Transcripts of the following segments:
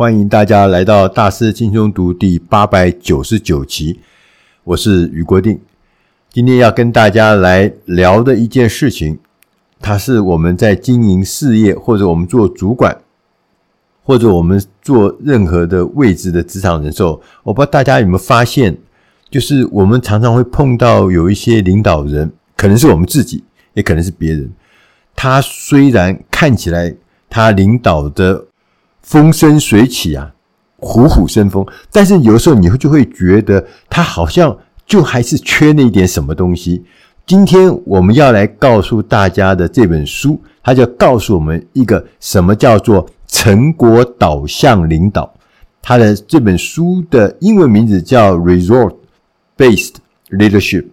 欢迎大家来到大师轻松读第八百九十九期，我是余国定。今天要跟大家来聊的一件事情，它是我们在经营事业，或者我们做主管，或者我们做任何的位置的职场人时候，我不知道大家有没有发现，就是我们常常会碰到有一些领导人，可能是我们自己，也可能是别人。他虽然看起来他领导的风生水起啊，虎虎生风，但是有时候你会就会觉得他好像就还是缺那一点什么东西。今天我们要来告诉大家的这本书，它就告诉我们一个什么叫做成果导向领导。它的这本书的英文名字叫 Result Based Leadership。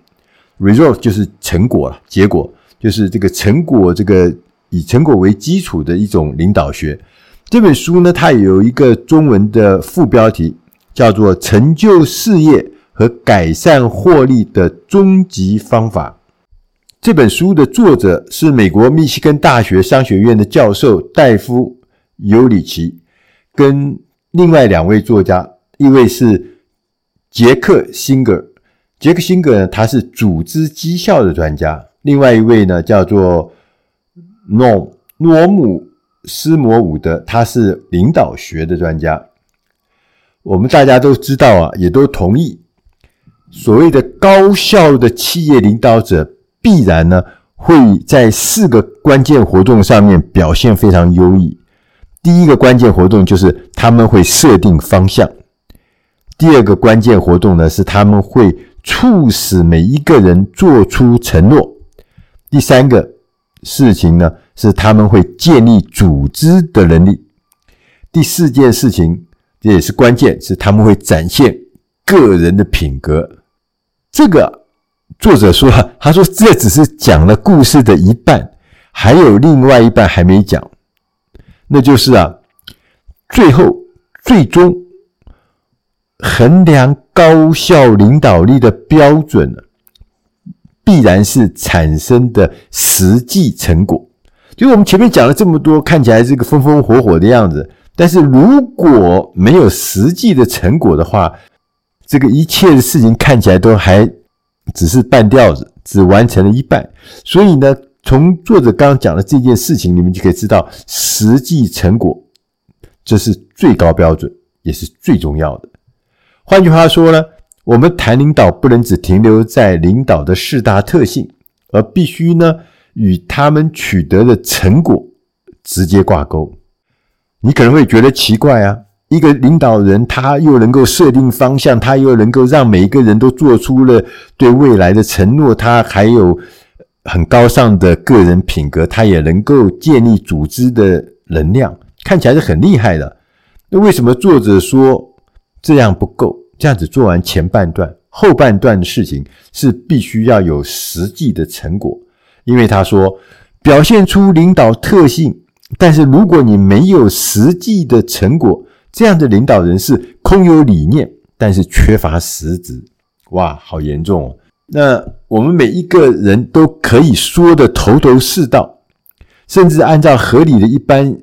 Result 就是成果了，结果。就是这个成果，这个以成果为基础的一种领导学。这本书呢，它有一个中文的副标题，叫做《成就事业和改善获利的终极方法》。这本书的作者是美国密西根大学商学院的教授戴夫·尤里奇，跟另外两位作家，一位是杰克·辛格。杰克·辛格呢，他是组织绩效的专家。另外一位呢，叫做诺诺姆斯摩伍德，他是领导学的专家。我们大家都知道啊，也都同意，所谓的高效的企业领导者，必然呢会在四个关键活动上面表现非常优异。第一个关键活动就是他们会设定方向；第二个关键活动呢是他们会促使每一个人做出承诺。第三个事情呢，是他们会建立组织的能力。第四件事情，这也是关键，是他们会展现个人的品格。这个作者说，他说这只是讲了故事的一半，还有另外一半还没讲，那就是啊，最后最终衡量高效领导力的标准呢。必然是产生的实际成果。就是我们前面讲了这么多，看起来这个风风火火的样子，但是如果没有实际的成果的话，这个一切的事情看起来都还只是半吊子，只完成了一半。所以呢，从作者刚刚讲的这件事情，你们就可以知道，实际成果这是最高标准，也是最重要的。换句话说呢，我们谈领导，不能只停留在领导的四大特性，而必须呢与他们取得的成果直接挂钩。你可能会觉得奇怪啊，一个领导人他又能够设定方向，他又能够让每一个人都做出了对未来的承诺，他还有很高尚的个人品格，他也能够建立组织的能量，看起来是很厉害的。那为什么作者说这样不够？这样子做完前半段，后半段的事情是必须要有实际的成果，因为他说表现出领导特性，但是如果你没有实际的成果，这样的领导人是空有理念，但是缺乏实质。哇，好严重哦！那我们每一个人都可以说得头头是道，甚至按照合理的一般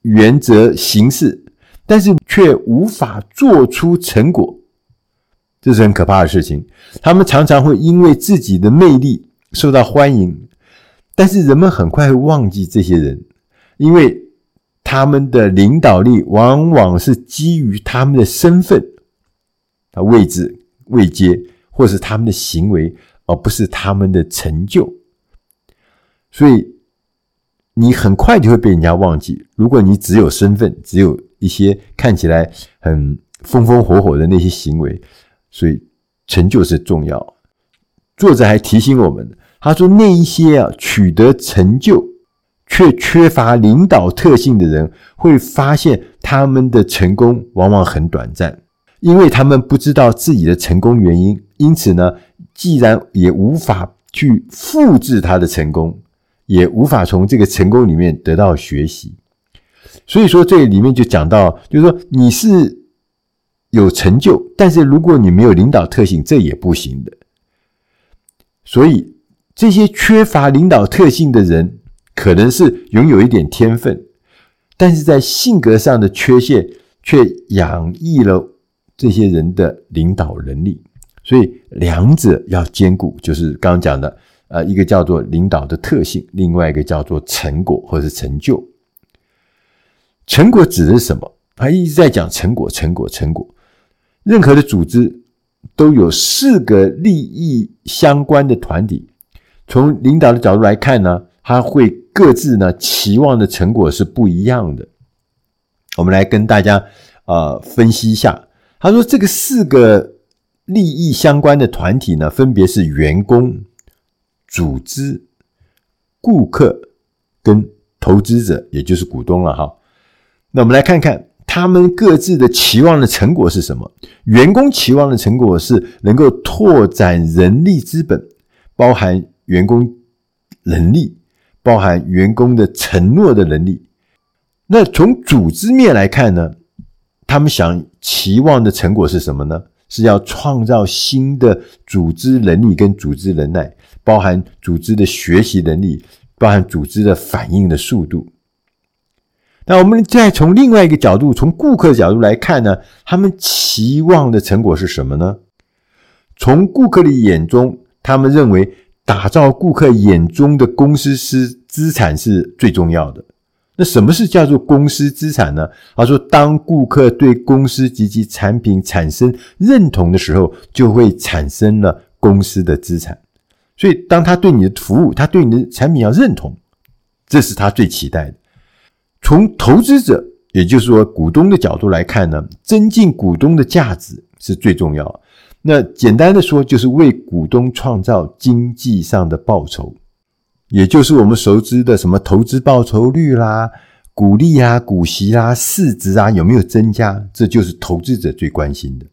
原则行事，但是却无法做出成果。这是很可怕的事情。他们常常会因为自己的魅力受到欢迎，但是人们很快会忘记这些人，因为他们的领导力往往是基于他们的身份、啊位置、位阶，或是他们的行为，而不是他们的成就。所以你很快就会被人家忘记。如果你只有身份，只有一些看起来很风风火火的那些行为。所以成就是重要。作者还提醒我们，他说那一些啊取得成就却缺乏领导特性的人，会发现他们的成功往往很短暂，因为他们不知道自己的成功原因，因此呢，既然也无法去复制他的成功，也无法从这个成功里面得到学习。所以说这里面就讲到，就是说你是。有成就，但是如果你没有领导特性，这也不行的。所以，这些缺乏领导特性的人，可能是拥有一点天分，但是在性格上的缺陷，却养育了这些人的领导能力。所以两者要兼顾，就是刚刚讲的，呃，一个叫做领导的特性，另外一个叫做成果或者是成就。成果指的是什么？他一直在讲成果，成果，成果。任何的组织都有四个利益相关的团体。从领导的角度来看呢，他会各自呢期望的成果是不一样的。我们来跟大家呃分析一下。他说，这个四个利益相关的团体呢，分别是员工、组织、顾客跟投资者，也就是股东了哈。那我们来看看他们各自的期望的成果是什么？员工期望的成果是能够拓展人力资本，包含员工能力，包含员工的承诺的能力。那从组织面来看呢，他们想期望的成果是什么呢？是要创造新的组织能力跟组织能耐，包含组织的学习能力，包含组织的反应的速度。那我们再从另外一个角度，从顾客角度来看呢，他们期望的成果是什么呢？从顾客的眼中，他们认为打造顾客眼中的公司是资产是最重要的。那什么是叫做公司资产呢？他说，当顾客对公司及其产品产生认同的时候，就会产生了公司的资产。所以，当他对你的服务，他对你的产品要认同，这是他最期待的。从投资者，也就是说股东的角度来看呢，增进股东的价值是最重要的。那简单的说，就是为股东创造经济上的报酬。也就是我们熟知的什么投资报酬率啦、股利啊、股息啦、市值啊有没有增加？这就是投资者最关心的。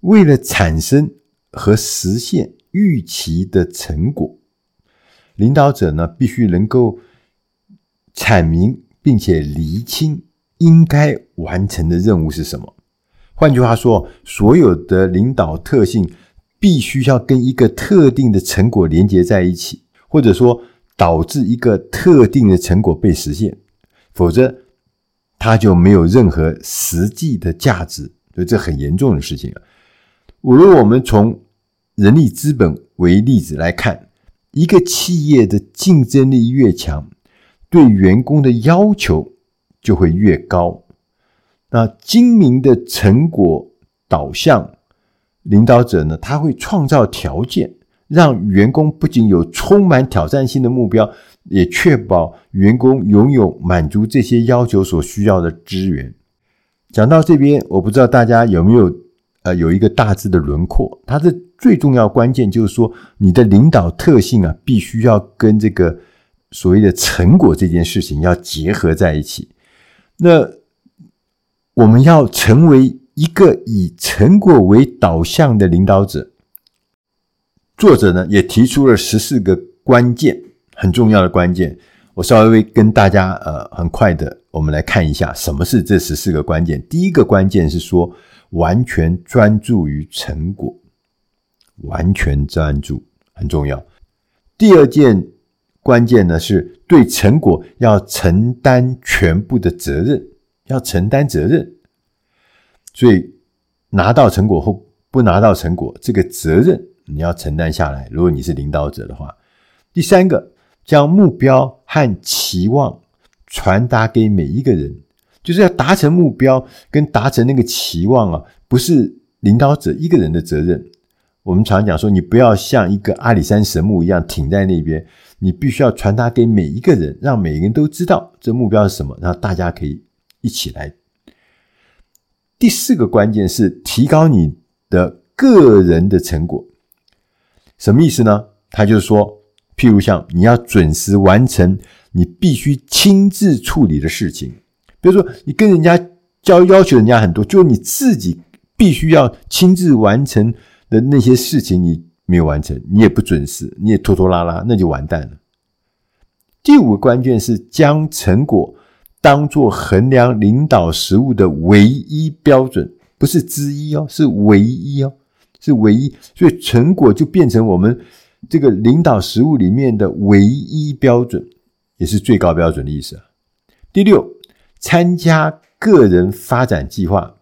为了产生和实现预期的成果，领导者呢必须能够阐明并且厘清应该完成的任务是什么。换句话说，所有的领导特性必须要跟一个特定的成果连接在一起。或者说导致一个特定的成果被实现，否则它就没有任何实际的价值，所以这很严重的事情啊。如果我们从人力资本为例子来看，一个企业的竞争力越强，对员工的要求就会越高。那精明的成果导向领导者呢，他会创造条件。让员工不仅有充满挑战性的目标，也确保员工拥有满足这些要求所需要的资源。讲到这边，我不知道大家有没有呃有一个大致的轮廓。它的最重要关键就是说，你的领导特性啊，必须要跟这个所谓的成果这件事情要结合在一起。那我们要成为一个以成果为导向的领导者。作者呢也提出了十四个关键，很重要的关键。我稍微跟大家呃很快的，我们来看一下什么是这十四个关键。第一个关键是说，完全专注于成果，完全专注很重要。第二件关键呢是对成果要承担全部的责任，要承担责任。所以拿到成果或不拿到成果，这个责任。你要承担下来。如果你是领导者的话，第三个，将目标和期望传达给每一个人，就是要达成目标跟达成那个期望啊，不是领导者一个人的责任。我们常讲说，你不要像一个阿里山神木一样挺在那边，你必须要传达给每一个人，让每个人都知道这目标是什么，然后大家可以一起来。第四个关键是提高你的个人的成果。什么意思呢？他就是说，譬如像你要准时完成你必须亲自处理的事情，比如说你跟人家交要求人家很多，就你自己必须要亲自完成的那些事情，你没有完成，你也不准时，你也拖拖拉拉，那就完蛋了。第五个关键是将成果当做衡量领导实务的唯一标准，不是之一哦，是唯一哦。是唯一，所以成果就变成我们这个领导实务里面的唯一标准，也是最高标准的意思。第六，参加个人发展计划，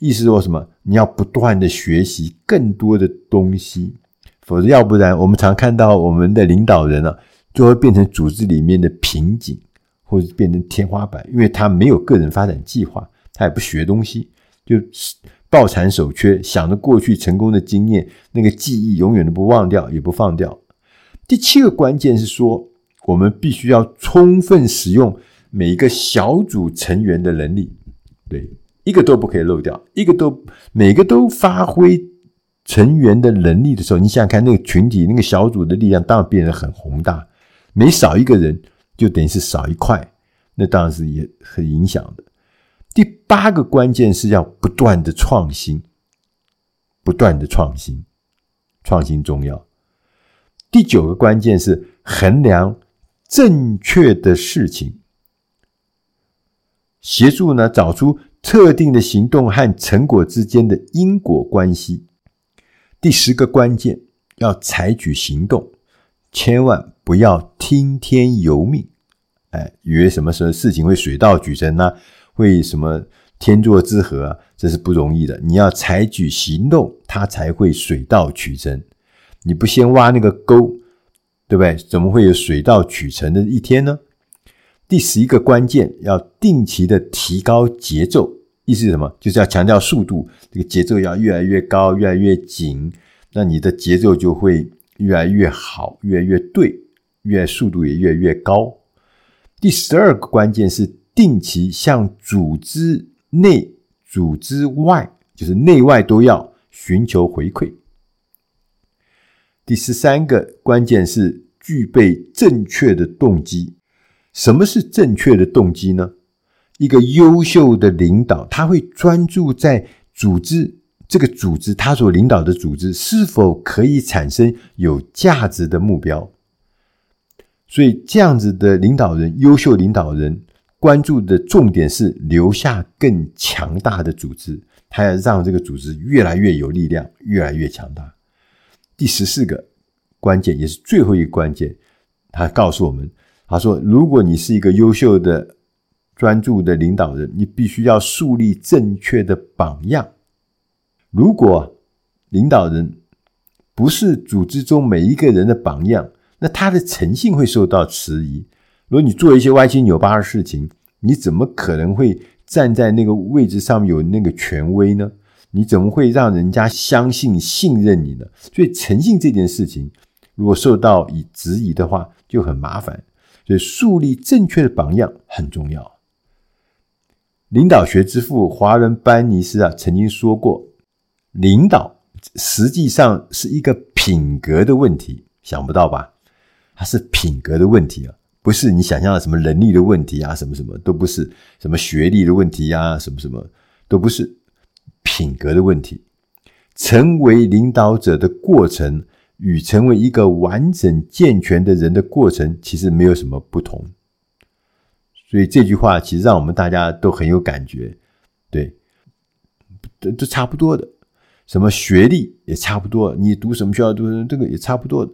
意思说什么？你要不断的学习更多的东西，否则要不然，我们常看到我们的领导人啊，就会变成组织里面的瓶颈，或者变成天花板，因为他没有个人发展计划，他也不学东西，就抱残守缺，想着过去成功的经验，那个记忆永远都不忘掉，也不放掉。第七个关键是说，我们必须要充分使用每一个小组成员的能力，对，一个都不可以漏掉，一个都每个都发挥成员的能力的时候，你想想看，那个群体、那个小组的力量当然变得很宏大。每少一个人，就等于是少一块，那当然是也很影响的。第八个关键是要不断的创新，不断的创新，创新重要。第九个关键是衡量正确的事情，协助呢找出特定的行动和成果之间的因果关系。第十个关键要采取行动，千万不要听天由命，哎，以为什么时候事情会水到渠成呢？会什么天作之合啊？这是不容易的。你要采取行动，它才会水到渠成。你不先挖那个沟，对不对？怎么会有水到渠成的一天呢？第十一个关键，要定期的提高节奏，意思是什么？就是要强调速度，这个节奏要越来越高，越来越紧，那你的节奏就会越来越好，越来越对，越速度也越来越高。第十二个关键是定期向组织内、组织外，就是内外都要寻求回馈。第十三个关键是具备正确的动机。什么是正确的动机呢？一个优秀的领导，他会专注在组织这个组织，他所领导的组织是否可以产生有价值的目标。所以，这样子的领导人，优秀领导人关注的重点是留下更强大的组织，他要让这个组织越来越有力量，越来越强大。第十四个关键，也是最后一个关键，他告诉我们：他说，如果你是一个优秀的、专注的领导人，你必须要树立正确的榜样。如果领导人不是组织中每一个人的榜样，那他的诚信会受到迟疑。如果你做一些歪七扭八的事情，你怎么可能会站在那个位置上面有那个权威呢？你怎么会让人家相信、信任你呢？所以诚信这件事情，如果受到以质疑的话，就很麻烦。所以树立正确的榜样很重要。领导学之父华伦班尼斯啊，曾经说过，领导实际上是一个品格的问题，想不到吧？它是品格的问题啊，不是你想象的什么能力的问题啊，什么什么都不是，什么学历的问题呀，什么什么都不是。品格的问题，成为领导者的过程与成为一个完整健全的人的过程，其实没有什么不同。所以这句话其实让我们大家都很有感觉，对，都都差不多的。什么学历也差不多，你读什么学校读什么这个也差不多，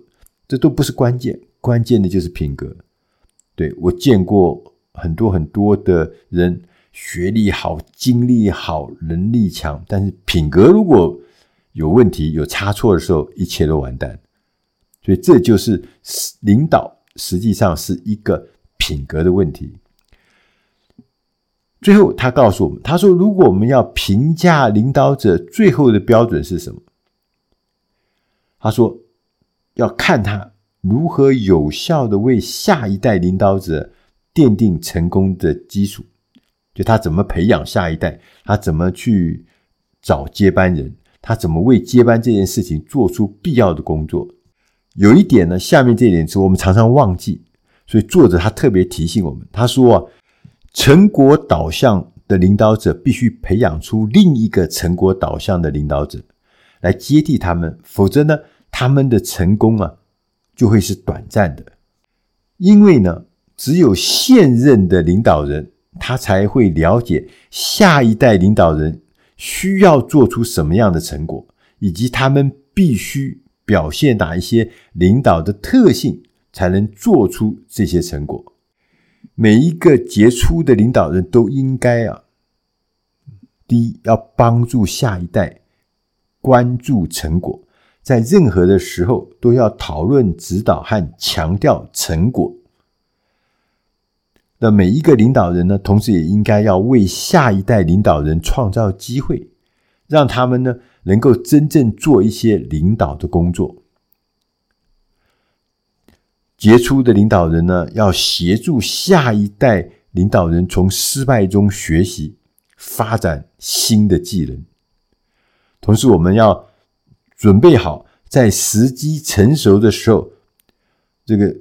这都不是关键，关键的就是品格。对，我见过很多很多的人。学历好，经历好，能力强，但是品格如果有问题、有差错的时候，一切都完蛋。所以这就是领导，实际上是一个品格的问题。最后，他告诉我们：“他说，如果我们要评价领导者，最后的标准是什么？他说，要看他如何有效地为下一代领导者奠定成功的基础。”就他怎么培养下一代，他怎么去找接班人，他怎么为接班这件事情做出必要的工作。有一点呢，下面这一点是我们常常忘记，所以作者他特别提醒我们，他说啊，成果导向的领导者必须培养出另一个成果导向的领导者来接替他们，否则呢，他们的成功啊就会是短暂的，因为呢，只有现任的领导人。他才会了解下一代领导人需要做出什么样的成果，以及他们必须表现哪一些领导的特性，才能做出这些成果。每一个杰出的领导人都应该啊，第一，要帮助下一代关注成果，在任何的时候都要讨论、指导和强调成果。那每一个领导人呢，同时也应该要为下一代领导人创造机会，让他们呢能够真正做一些领导的工作。杰出的领导人呢，要协助下一代领导人从失败中学习，发展新的技能。同时，我们要准备好，在时机成熟的时候，这个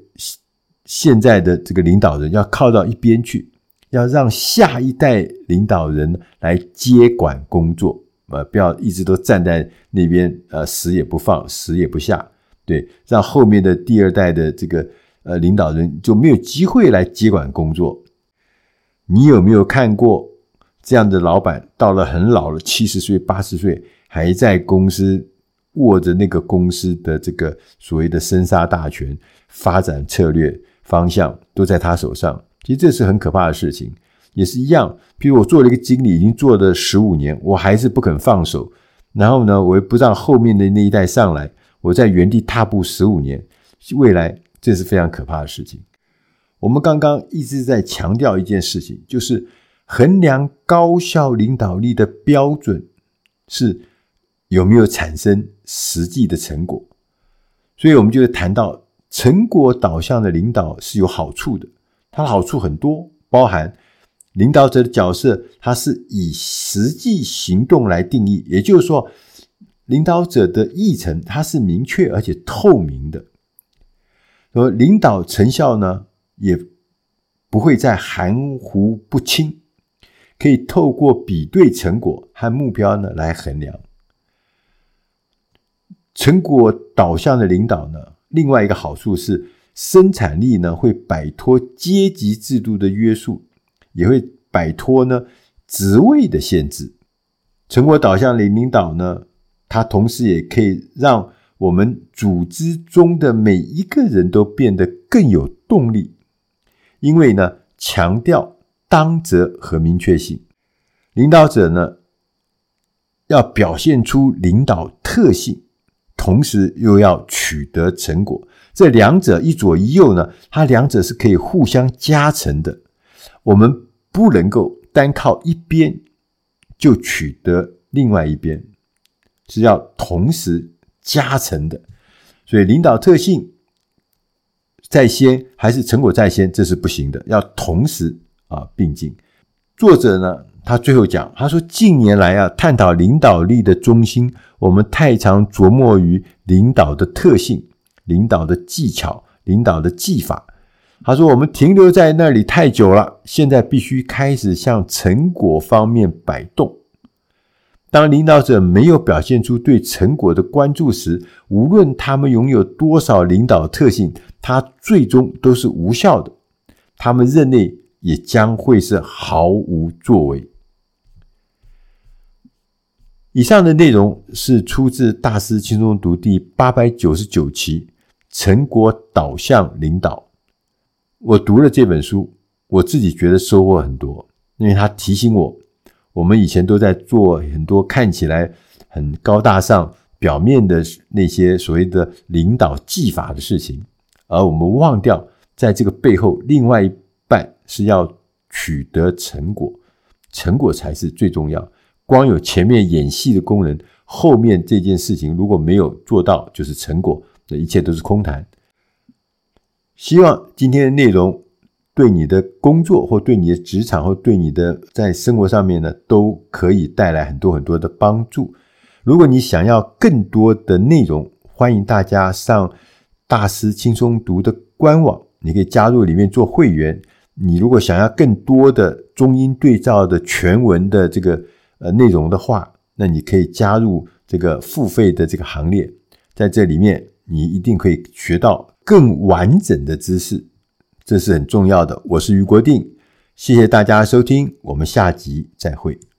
现在的这个领导人要靠到一边去，要让下一代领导人来接管工作，呃，不要一直都站在那边，呃，死也不放，死也不下。对，让后面的第二代的这个呃领导人就没有机会来接管工作。你有没有看过这样的老板，到了很老了，七十岁、八十岁，还在公司握着那个公司的这个所谓的生杀大权，发展策略方向都在他手上。其实这是很可怕的事情，也是一样。比如我做了一个经理，已经做了十五年，我还是不肯放手，然后呢，我又不让后面的那一代上来。我在原地踏步十五年，未来这是非常可怕的事情。我们刚刚一直在强调一件事情，就是衡量高效领导力的标准是有没有产生实际的成果。所以，我们就会谈到成果导向的领导是有好处的，它的好处很多，包含领导者的角色，它是以实际行动来定义，也就是说。领导者的议程，它是明确而且透明的。而领导成效呢，也不会再含糊不清，可以透过比对成果和目标呢来衡量。成果导向的领导呢，另外一个好处是生产力呢会摆脱阶级制度的约束，也会摆脱呢职位的限制。成果导向的领导呢，它同时也可以让我们组织中的每一个人都变得更有动力，因为呢，强调当责和明确性。领导者呢，要表现出领导特性，同时又要取得成果。这两者一左一右呢，它两者是可以互相加成的。我们不能够单靠一边就取得另外一边。是要同时加成的，所以领导特性在先还是成果在先，这是不行的，要同时啊并进。作者呢，他最后讲，他说近年来啊，探讨领导力的中心，我们太常琢磨于领导的特性、领导的技巧、领导的技法。他说我们停留在那里太久了，现在必须开始向成果方面摆动。当领导者没有表现出对成果的关注时，无论他们拥有多少领导特性，他最终都是无效的。他们任内也将会是毫无作为。以上的内容是出自《大师轻松读》第八百九十九期《成果导向领导》。我读了这本书，我自己觉得收获很多，因为他提醒我。我们以前都在做很多看起来很高大上、表面的那些所谓的领导技法的事情，而我们忘掉在这个背后，另外一半是要取得成果，成果才是最重要。光有前面演戏的功能，后面这件事情如果没有做到，就是成果，那一切都是空谈。希望今天的内容。对你的工作，或对你的职场，或对你的在生活上面呢，都可以带来很多很多的帮助。如果你想要更多的内容，欢迎大家上大师轻松读的官网，你可以加入里面做会员。你如果想要更多的中英对照的全文的这个呃内容的话，那你可以加入这个付费的这个行列。在这里面，你一定可以学到更完整的知识。这是很重要的。我是余国定，谢谢大家收听，我们下集再会。